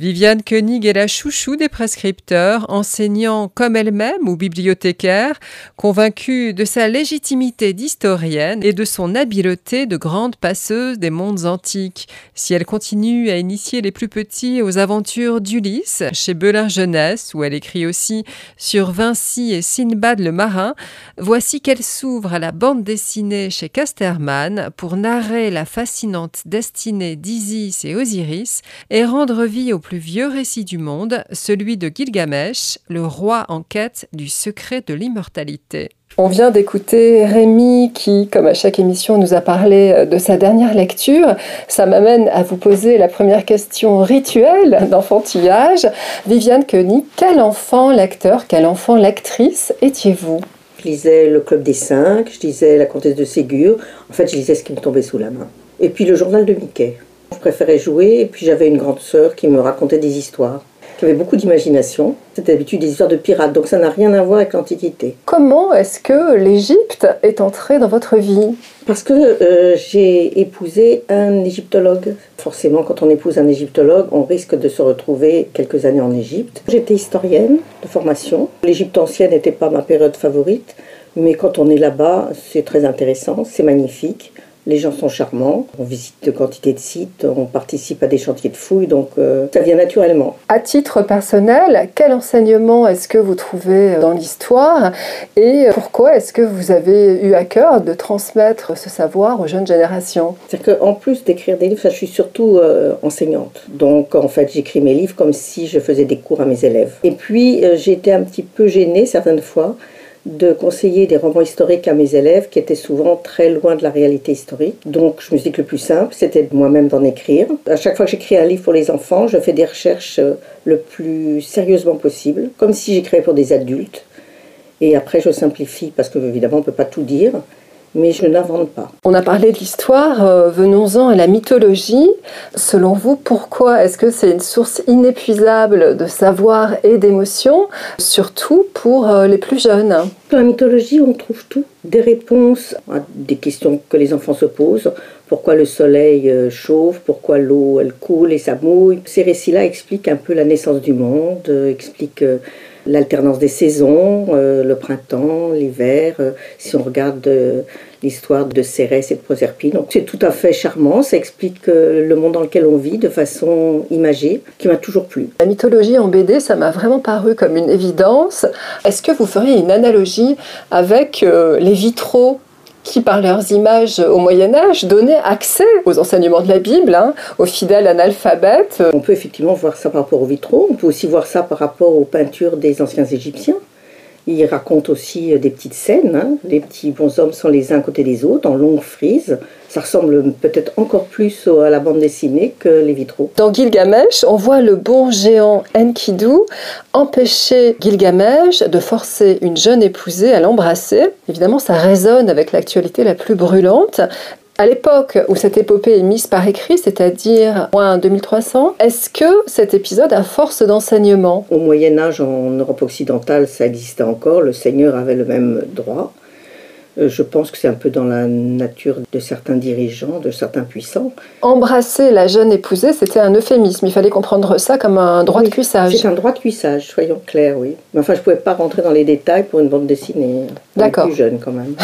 Viviane Koenig est la chouchou des prescripteurs, enseignant comme elle-même ou bibliothécaire, convaincue de sa légitimité d'historienne et de son habileté de grande passeuse des mondes antiques. Si elle continue à initier les plus petits aux aventures d'Ulysse chez Belin Jeunesse, où elle écrit aussi sur Vinci et Sinbad le marin, voici qu'elle s'ouvre à la bande dessinée chez Casterman pour narrer la fascinante destinée d'Isis et Osiris et rendre vie au plus vieux récit du monde, celui de Gilgamesh, le roi en quête du secret de l'immortalité. On vient d'écouter Rémi qui, comme à chaque émission, nous a parlé de sa dernière lecture. Ça m'amène à vous poser la première question rituelle d'enfantillage. Viviane Koenig, quel enfant lecteur, quel enfant lectrice étiez-vous? Je lisais Le Club des Cinq, je lisais La Comtesse de Ségur. En fait, je lisais ce qui me tombait sous la main. Et puis le journal de Mickey. Je préférais jouer et puis j'avais une grande sœur qui me racontait des histoires, qui avait beaucoup d'imagination. C'était d'habitude des histoires de pirates, donc ça n'a rien à voir avec l'Antiquité. Comment est-ce que l'Égypte est entrée dans votre vie? Parce que euh, j'ai épousé un égyptologue. Forcément, quand on épouse un égyptologue, on risque de se retrouver quelques années en Égypte. J'étais historienne de formation. L'Égypte ancienne n'était pas ma période favorite, mais quand on est là-bas, c'est très intéressant, c'est magnifique. Les gens sont charmants, on visite de quantité de sites, on participe à des chantiers de fouilles, donc euh, ça vient naturellement. À titre personnel, quel enseignement est-ce que vous trouvez dans l'histoire et pourquoi est-ce que vous avez eu à cœur de transmettre ce savoir aux jeunes générations? C'est-à-dire qu'en plus d'écrire des livres, je suis surtout euh, enseignante. Donc en fait, j'écris mes livres comme si je faisais des cours à mes élèves. Et puis euh, j'ai été un petit peu gênée certaines fois de conseiller des romans historiques à mes élèves qui étaient souvent très loin de la réalité historique. Donc je me suis dit que le plus simple, c'était moi-même d'en écrire. À chaque fois que j'écris un livre pour les enfants, je fais des recherches euh, le plus sérieusement possible, comme si j'écrivais pour des adultes. Et après, je simplifie parce que, évidemment, on ne peut pas tout dire mais je n'invente pas. On a parlé de l'histoire, euh, venons-en à la mythologie. Selon vous, pourquoi est-ce que c'est une source inépuisable de savoir et d'émotion, surtout pour euh, les plus jeunes? Dans la mythologie, on trouve tout, des réponses à des questions que les enfants se posent. Pourquoi le soleil euh, chauffe, pourquoi l'eau elle coule et ça mouille? Ces récits-là expliquent un peu la naissance du monde, expliquent l'alternance des saisons, euh, le printemps, l'hiver, euh, si on regarde euh, l'histoire de Cérès et de Proserpine. C'est tout à fait charmant, ça explique le monde dans lequel on vit de façon imagée, qui m'a toujours plu. La mythologie en BD, ça m'a vraiment paru comme une évidence. Est-ce que vous feriez une analogie avec les vitraux qui, par leurs images au Moyen Âge, donnaient accès aux enseignements de la Bible, hein, aux fidèles analphabètes. On peut effectivement voir ça par rapport aux vitraux, on peut aussi voir ça par rapport aux peintures des anciens Égyptiens. Il raconte aussi euh, des petites scènes. Hein. Les petits bonshommes sont les uns côté des autres, en longue frise. Ça ressemble peut-être encore plus à la bande dessinée que les vitraux. Dans Gilgamesh, on voit le bon géant Enkidu empêcher Gilgamesh de forcer une jeune épousée à l'embrasser. Évidemment, ça résonne avec l'actualité la plus brûlante. À l'époque où cette épopée est mise par écrit, c'est-à-dire moins 2300, est-ce que cet épisode a force d'enseignement Au Moyen Âge, en Europe occidentale, ça existait encore, le Seigneur avait le même droit. Euh, je pense que c'est un peu dans la nature de certains dirigeants, de certains puissants. Embrasser la jeune épousée, c'était un euphémisme. Il fallait comprendre ça comme un droit de cuissage. C'est un droit de cuissage, soyons clairs, oui. Mais enfin, je ne pouvais pas rentrer dans les détails pour une bande dessinée. D'accord. Plus jeune quand même.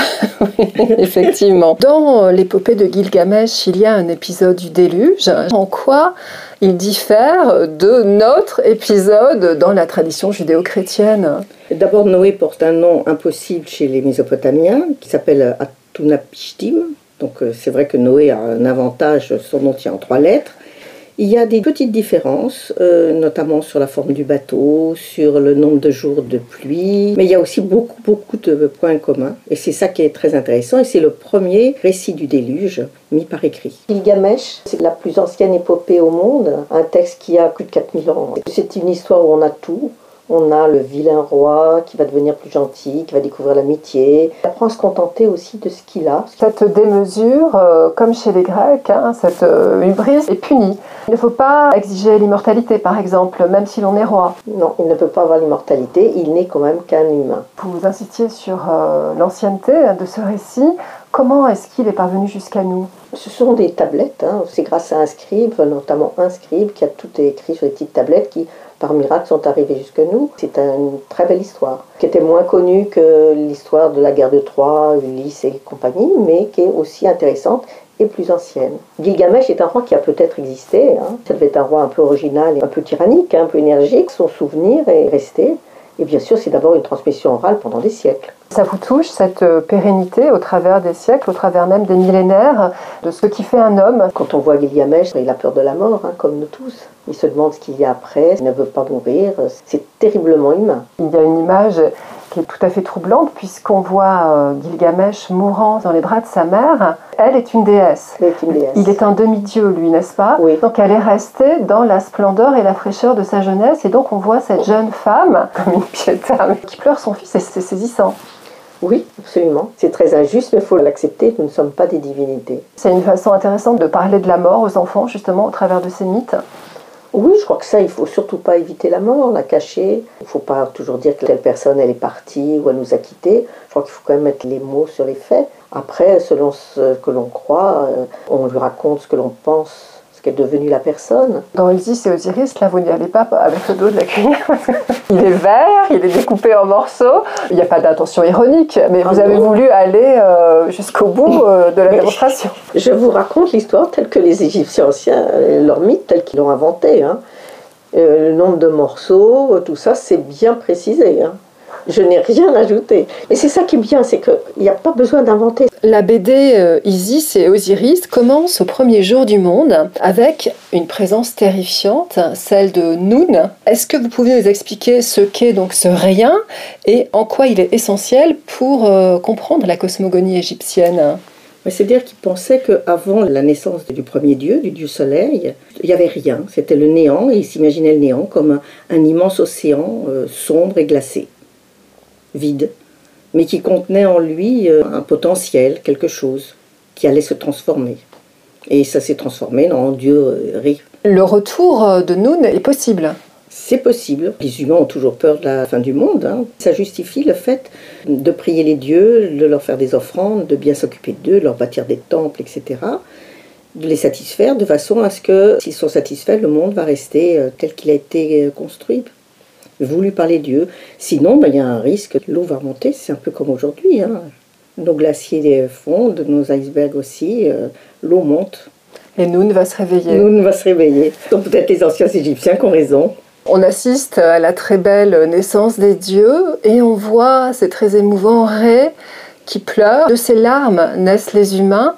effectivement. Dans l'épopée de Gilgamesh, il y a un épisode du déluge. En quoi il diffère de notre épisode dans la tradition judéo-chrétienne? D'abord, Noé porte un nom impossible chez les Mésopotamiens, qui s'appelle Atunapishtim. Donc euh, c'est vrai que Noé a un avantage, son nom tient en trois lettres. Il y a des petites différences, euh, notamment sur la forme du bateau, sur le nombre de jours de pluie, mais il y a aussi beaucoup, beaucoup de points communs. Et c'est ça qui est très intéressant, et c'est le premier récit du déluge mis par écrit. Gilgamesh, c'est la plus ancienne épopée au monde, un texte qui a plus de 4000 ans. C'est une histoire où on a tout, on a le vilain roi qui va devenir plus gentil, qui va découvrir l'amitié. Il apprend à se contenter aussi de ce qu'il a. Cette démesure, euh, comme chez les Grecs, hein, cette euh, hubris est punie. Il ne faut pas exiger l'immortalité, par exemple, même si l'on est roi. Non, il ne peut pas avoir l'immortalité, il n'est quand même qu'un humain. Vous insistiez sur euh, l'ancienneté de ce récit. Comment est-ce qu'il est parvenu jusqu'à nous? Ce sont des tablettes, hein. c'est grâce à un scribe, notamment un scribe qui a tout écrit sur des petites tablettes qui, par miracle, sont arrivées jusqu'à nous. C'est une très belle histoire, qui était moins connue que l'histoire de la guerre de Troie, Ulysse et compagnie, mais qui est aussi intéressante et plus ancienne. Gilgamesh est un roi qui a peut-être existé. Hein. Ça devait être un roi un peu original et un peu tyrannique, un peu énergique. Son souvenir est resté. Et bien sûr, c'est d'abord une transmission orale pendant des siècles. Ça vous touche, cette euh, pérennité au travers des siècles, au travers même des millénaires, de ce qui fait un homme? Quand on voit Gilgamesh, il a peur de la mort, hein, comme nous tous. Il se demande ce qu'il y a après, il ne veut pas mourir. C'est terriblement humain. Il y a une image qui est tout à fait troublante puisqu'on voit euh, Gilgamesh mourant dans les bras de sa mère. Elle est une déesse. Elle est une déesse. Il est un demi-dieu, lui, n'est-ce pas Oui. Donc elle est restée dans la splendeur et la fraîcheur de sa jeunesse et donc on voit cette jeune femme, comme une piéta, qui pleure son fils c'est saisissant. Oui, absolument. C'est très injuste, mais il faut l'accepter. Nous ne sommes pas des divinités. C'est une façon intéressante de parler de la mort aux enfants, justement, au travers de ces mythes. Oui, je crois que ça, il faut surtout pas éviter la mort, la cacher. Il faut pas toujours dire que telle personne, elle est partie ou elle nous a quittés. Je crois qu'il faut quand même mettre les mots sur les faits. Après, selon ce que l'on croit, euh, on lui raconte ce que l'on pense, qu'est devenue la personne. Dans Isis et Osiris, là, vous n'y allez pas avec le dos de la cuillère. il est vert, il est découpé en morceaux. Il n'y a pas d'intention ironique, mais Ah vous avez non. voulu aller euh, jusqu'au bout euh, de la Mais- démonstration. Je vous raconte l'histoire telle que les Égyptiens anciens, leur mythe tel qu'ils l'ont inventé. hein. Euh, le nombre de morceaux, tout ça, c'est bien précisé. hein. Je n'ai rien ajouté. Et c'est ça qui est bien, c'est qu'il n'y a pas besoin d'inventer. La BD Isis et Osiris commence au premier jour du monde avec une présence terrifiante, celle de Noun. Est-ce que vous pouvez nous expliquer ce qu'est donc ce rien et en quoi il est essentiel pour euh, comprendre la cosmogonie égyptienne? C'est-à-dire qu'ils pensaient qu'avant la naissance du premier dieu, du dieu soleil, il n'y avait rien. C'était le néant, et ils s'imaginaient le néant comme un, un immense océan euh, sombre et glacé, vide, mais qui contenait en lui euh, un potentiel, quelque chose, qui allait se transformer. Et ça s'est transformé en dieu euh, Ré. Le retour euh, de Noun est possible. C'est possible. Les humains ont toujours peur de la fin du monde. hein. Ça justifie le fait de prier les dieux, de leur faire des offrandes, de bien s'occuper d'eux, de leur bâtir des temples, etc. De les satisfaire de façon à ce que, s'ils sont satisfaits, le monde va rester tel qu'il a été construit, voulu par les dieux. Sinon, ben, il y a un risque. L'eau va remonter, c'est un peu comme aujourd'hui. hein. Nos glaciers fondent, nos icebergs aussi, euh, l'eau monte. Et Noun va se réveiller. Nous, va se réveiller. Donc peut-être les anciens Égyptiens qui ont raison. On assiste à la très belle naissance des dieux et on voit, c'est très émouvant, Ré qui pleure. De ses larmes naissent les humains.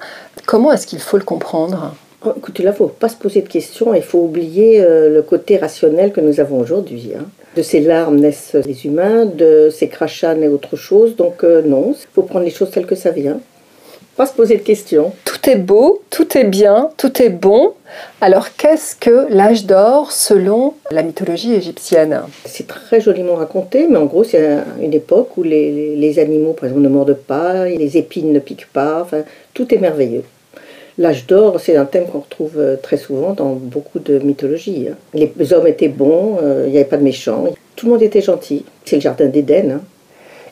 Comment est-ce qu'il faut le comprendre? Oh, écoutez, là, il ne faut pas se poser de questions, il faut oublier euh, le côté rationnel que nous avons aujourd'hui. hein. De ces larmes naissent les humains, de ces crachats naît autre chose, donc euh, non, il faut prendre les choses telles que ça vient. Pas se poser de questions. Tout est beau, tout est bien, tout est bon. Alors qu'est-ce que l'âge d'or selon la mythologie égyptienne? C'est très joliment raconté, mais en gros, c'est un- une époque où les, les- les animaux, par exemple, ne mordent pas, les épines ne piquent pas, enfin, tout est merveilleux. L'âge d'or, c'est un thème qu'on retrouve euh, très souvent dans beaucoup de mythologies. hein. Les hommes étaient bons, euh, il n'y avait pas de méchants, tout le monde était gentil. C'est le jardin d'Éden. hein.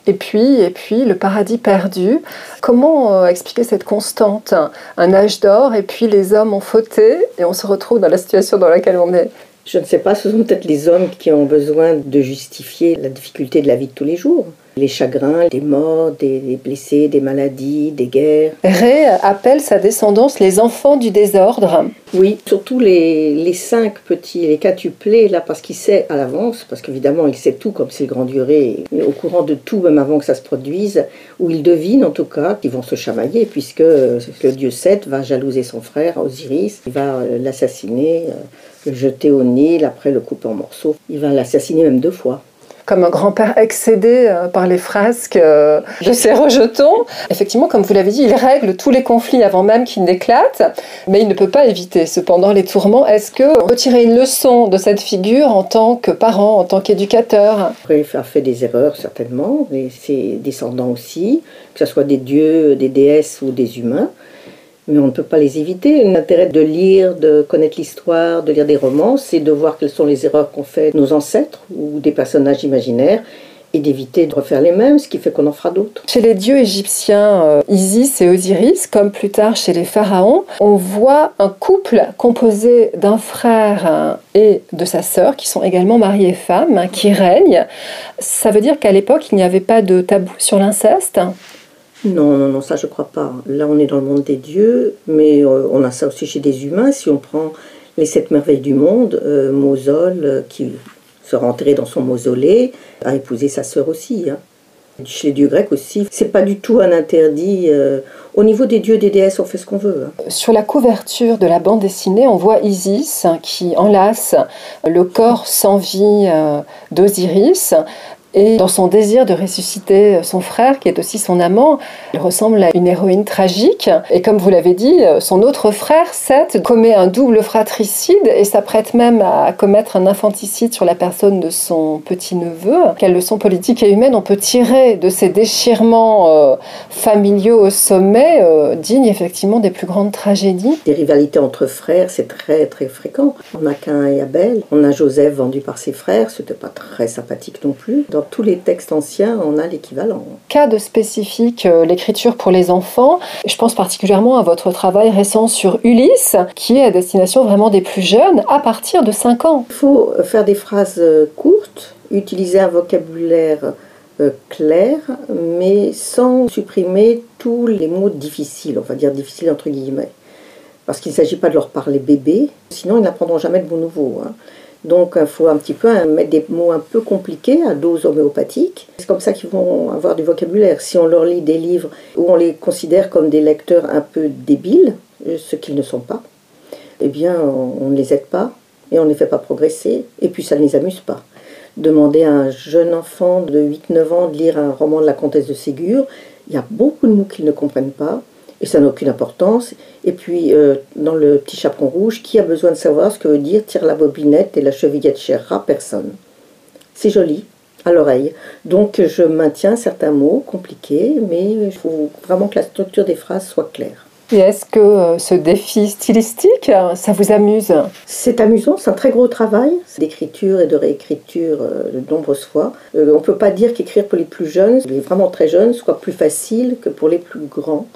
Et puis, et puis, le paradis perdu. Comment euh, expliquer cette constante Un âge d'or et puis les hommes ont fauté et on se retrouve dans la situation dans laquelle on est. Je ne sais pas, ce sont peut-être les hommes qui ont besoin de justifier la difficulté de la vie de tous les jours. Les chagrins, des morts, des, des blessés, des maladies, des guerres. Ré appelle sa descendance les enfants du désordre. Oui, surtout les, les cinq petits, les quintuplés, là, parce qu'il sait à l'avance, parce qu'évidemment il sait tout comme c'est le grand duré, au courant de tout même avant que ça se produise, ou il devine en tout cas qu'ils vont se chamailler, puisque euh, le dieu Seth va jalouser son frère Osiris, il va euh, l'assassiner, le jeter au Nil, après le couper en morceaux. Il va l'assassiner même deux fois. Comme un grand-père excédé euh, par les frasques euh, de ces rejetons. Effectivement, comme vous l'avez dit, il règle tous les conflits avant même qu'ils n'éclatent, mais il ne peut pas éviter cependant les tourments. Est-ce que on peut tirer une leçon de cette figure en tant que parent, en tant qu'éducateur? Il a fait des erreurs certainement, et ses descendants aussi, que ce soit des dieux, des déesses ou des humains. Mais on ne peut pas les éviter. L'intérêt de lire, de connaître l'histoire, de lire des romans, c'est de voir quelles sont les erreurs qu'ont fait nos ancêtres ou des personnages imaginaires et d'éviter de refaire les mêmes, ce qui fait qu'on en fera d'autres. Chez les dieux égyptiens, euh, Isis et Osiris, comme plus tard chez les pharaons, on voit un couple composé d'un frère euh, et de sa sœur, qui sont également mariés et femmes, hein, qui règnent. Ça veut dire qu'à l'époque, il n'y avait pas de tabou sur l'inceste non, non, non, ça je crois pas. Là, on est dans le monde des dieux, mais euh, on a ça aussi chez des humains. Si on prend les sept merveilles du monde, Mosol, qui se enterré dans son mausolée, a épousé sa sœur aussi. Hein. Chez les dieux grecs aussi, c'est pas du tout un interdit. Euh, au niveau des dieux des déesses, on fait ce qu'on veut. Hein. Sur la couverture de la bande dessinée, on voit Isis qui enlace le corps sans vie euh, d'Osiris et dans son désir de ressusciter son frère, qui est aussi son amant, il ressemble à une héroïne tragique. Et comme vous l'avez dit, son autre frère, Seth, commet un double fratricide et s'apprête même à commettre un infanticide sur la personne de son petit-neveu. Quelle leçon politique et humaine on peut tirer de ces déchirements euh, familiaux au sommet, euh, dignes effectivement des plus grandes tragédies? Des rivalités entre frères, c'est très très fréquent. On a Cain et Abel, on a Joseph vendu par ses frères, c'était pas très sympathique non plus tous les textes anciens, on a l'équivalent. Cas de spécifique, euh, l'écriture pour les enfants. Je pense particulièrement à votre travail récent sur Ulysse, qui est à destination vraiment des plus jeunes, à partir de 5 ans. Il faut faire des phrases euh, courtes, utiliser un vocabulaire euh, clair, mais sans supprimer tous les mots difficiles, on va dire difficiles entre guillemets. Parce qu'il ne s'agit pas de leur parler bébé, sinon ils n'apprendront jamais de mots nouveaux. Hein. Donc il faut un petit peu mettre des mots un peu compliqués à dose homéopathique. C'est comme ça qu'ils vont avoir du vocabulaire. Si on leur lit des livres où on les considère comme des lecteurs un peu débiles, euh, ce qu'ils ne sont pas, eh bien on ne les aide pas et on ne les fait pas progresser et puis ça ne les amuse pas. Demander à un jeune enfant de 8-9 ans de lire un roman de la comtesse de Ségur, il y a beaucoup de mots qu'ils ne comprennent pas et ça n'a aucune importance. Et puis, euh, dans le petit chaperon rouge, qui a besoin de savoir ce que veut dire tire la bobinette et la chevillette chère Personne. C'est joli, à l'oreille. Donc, je maintiens certains mots compliqués, mais il faut vraiment que la structure des phrases soit claire. Et est-ce que euh, ce défi stylistique, ça vous amuse? C'est amusant, c'est un très gros travail d'écriture et de réécriture euh, de nombreuses fois. on ne peut pas dire qu'écrire pour les plus jeunes, les vraiment très jeunes, soit plus facile que pour les plus grands.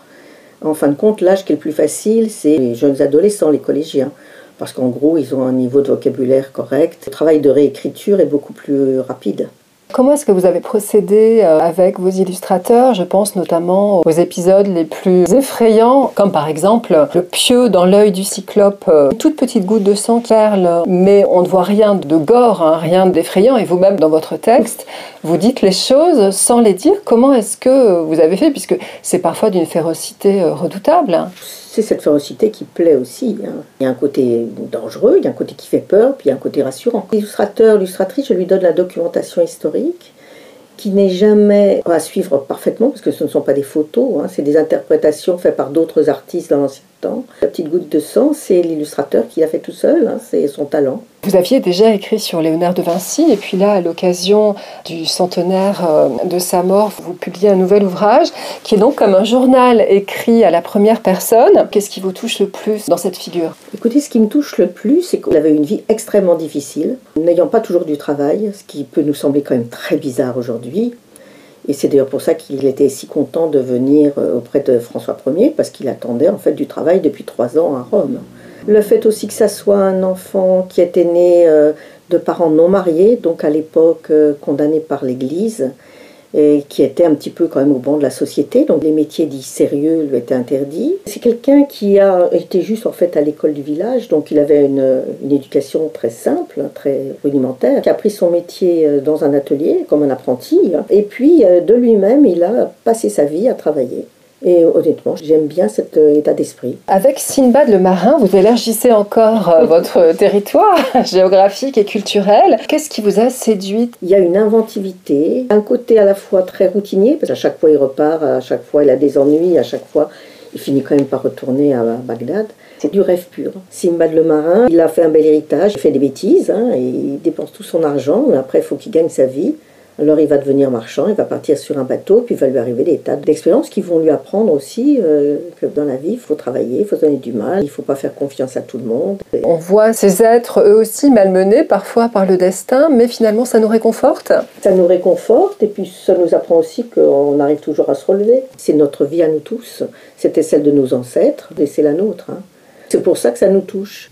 En fin de compte, l'âge qui est le plus facile, c'est les jeunes adolescents, les collégiens. Parce qu'en gros, ils ont un niveau de vocabulaire correct. Le travail de réécriture est beaucoup plus rapide. Comment est-ce que vous avez procédé euh, avec vos illustrateurs? Je pense notamment aux épisodes les plus effrayants, comme par exemple le pieu dans l'œil du cyclope, une toute petite goutte de sang qui perle, mais on ne voit rien de gore, hein, rien d'effrayant. Et vous-même, dans votre texte, vous dites les choses sans les dire. Comment est-ce que vous avez fait? Puisque c'est parfois d'une férocité euh, redoutable. C'est cette férocité qui plaît aussi. Hein. Il y a un côté dangereux, il y a un côté qui fait peur, puis il y a un côté rassurant. L'illustrateur, l'illustratrice, je lui donne la documentation historique qui n'est jamais à suivre parfaitement, parce que ce ne sont pas des photos, hein. c'est des interprétations faites par d'autres artistes dans l'ancien temps. La petite goutte de sang, c'est l'illustrateur qui l'a fait tout seul, hein. c'est son talent. Vous aviez déjà écrit sur Léonard de Vinci, et puis là, à l'occasion du centenaire euh, de sa mort, vous publiez un nouvel ouvrage qui est donc comme un journal écrit à la première personne. Qu'est-ce qui vous touche le plus dans cette figure? Écoutez, ce qui me touche le plus, c'est qu'il avait une vie extrêmement difficile, n'ayant pas toujours du travail, ce qui peut nous sembler quand même très bizarre aujourd'hui. Et c'est d'ailleurs pour ça qu'il était si content de venir euh, auprès de François Ier, parce qu'il attendait en fait du travail depuis trois ans à Rome. Le fait aussi que ça soit un enfant qui était né euh, de parents non mariés, donc à l'époque euh, condamné par l'Église, et qui était un petit peu quand même au banc de la société, donc les métiers dits sérieux lui étaient interdits. C'est quelqu'un qui a été juste en fait à l'école du village, donc il avait une, une, éducation très simple, très rudimentaire, qui a pris son métier euh, dans un atelier comme un apprenti, hein. et puis de lui-même il a passé sa vie à travailler. Et honnêtement, j'aime bien cet euh, état d'esprit. Avec Sinbad le marin, vous élargissez encore euh, votre territoire géographique et culturel. Qu'est-ce qui vous a séduit? Il y a une inventivité, un côté à la fois très routinier, parce qu'à chaque fois il repart, à chaque fois il a des ennuis, à chaque fois il finit quand même par retourner à Bagdad. C'est du rêve pur. Sinbad le marin, il a fait un bel héritage, il fait des bêtises, hein, et il dépense tout son argent, mais après il faut qu'il gagne sa vie Alors il va devenir marchand, il va partir sur un bateau, puis il va lui arriver des tas d'expériences qui vont lui apprendre aussi euh, que dans la vie, il faut travailler, il faut donner du mal, il ne faut pas faire confiance à tout le monde. On voit ces êtres eux aussi malmenés parfois par le destin, mais finalement ça nous réconforte. Ça nous réconforte et puis ça nous apprend aussi qu'on arrive toujours à se relever. C'est notre vie à nous tous, c'était celle de nos ancêtres et c'est la nôtre. Hein. C'est pour ça que ça nous touche.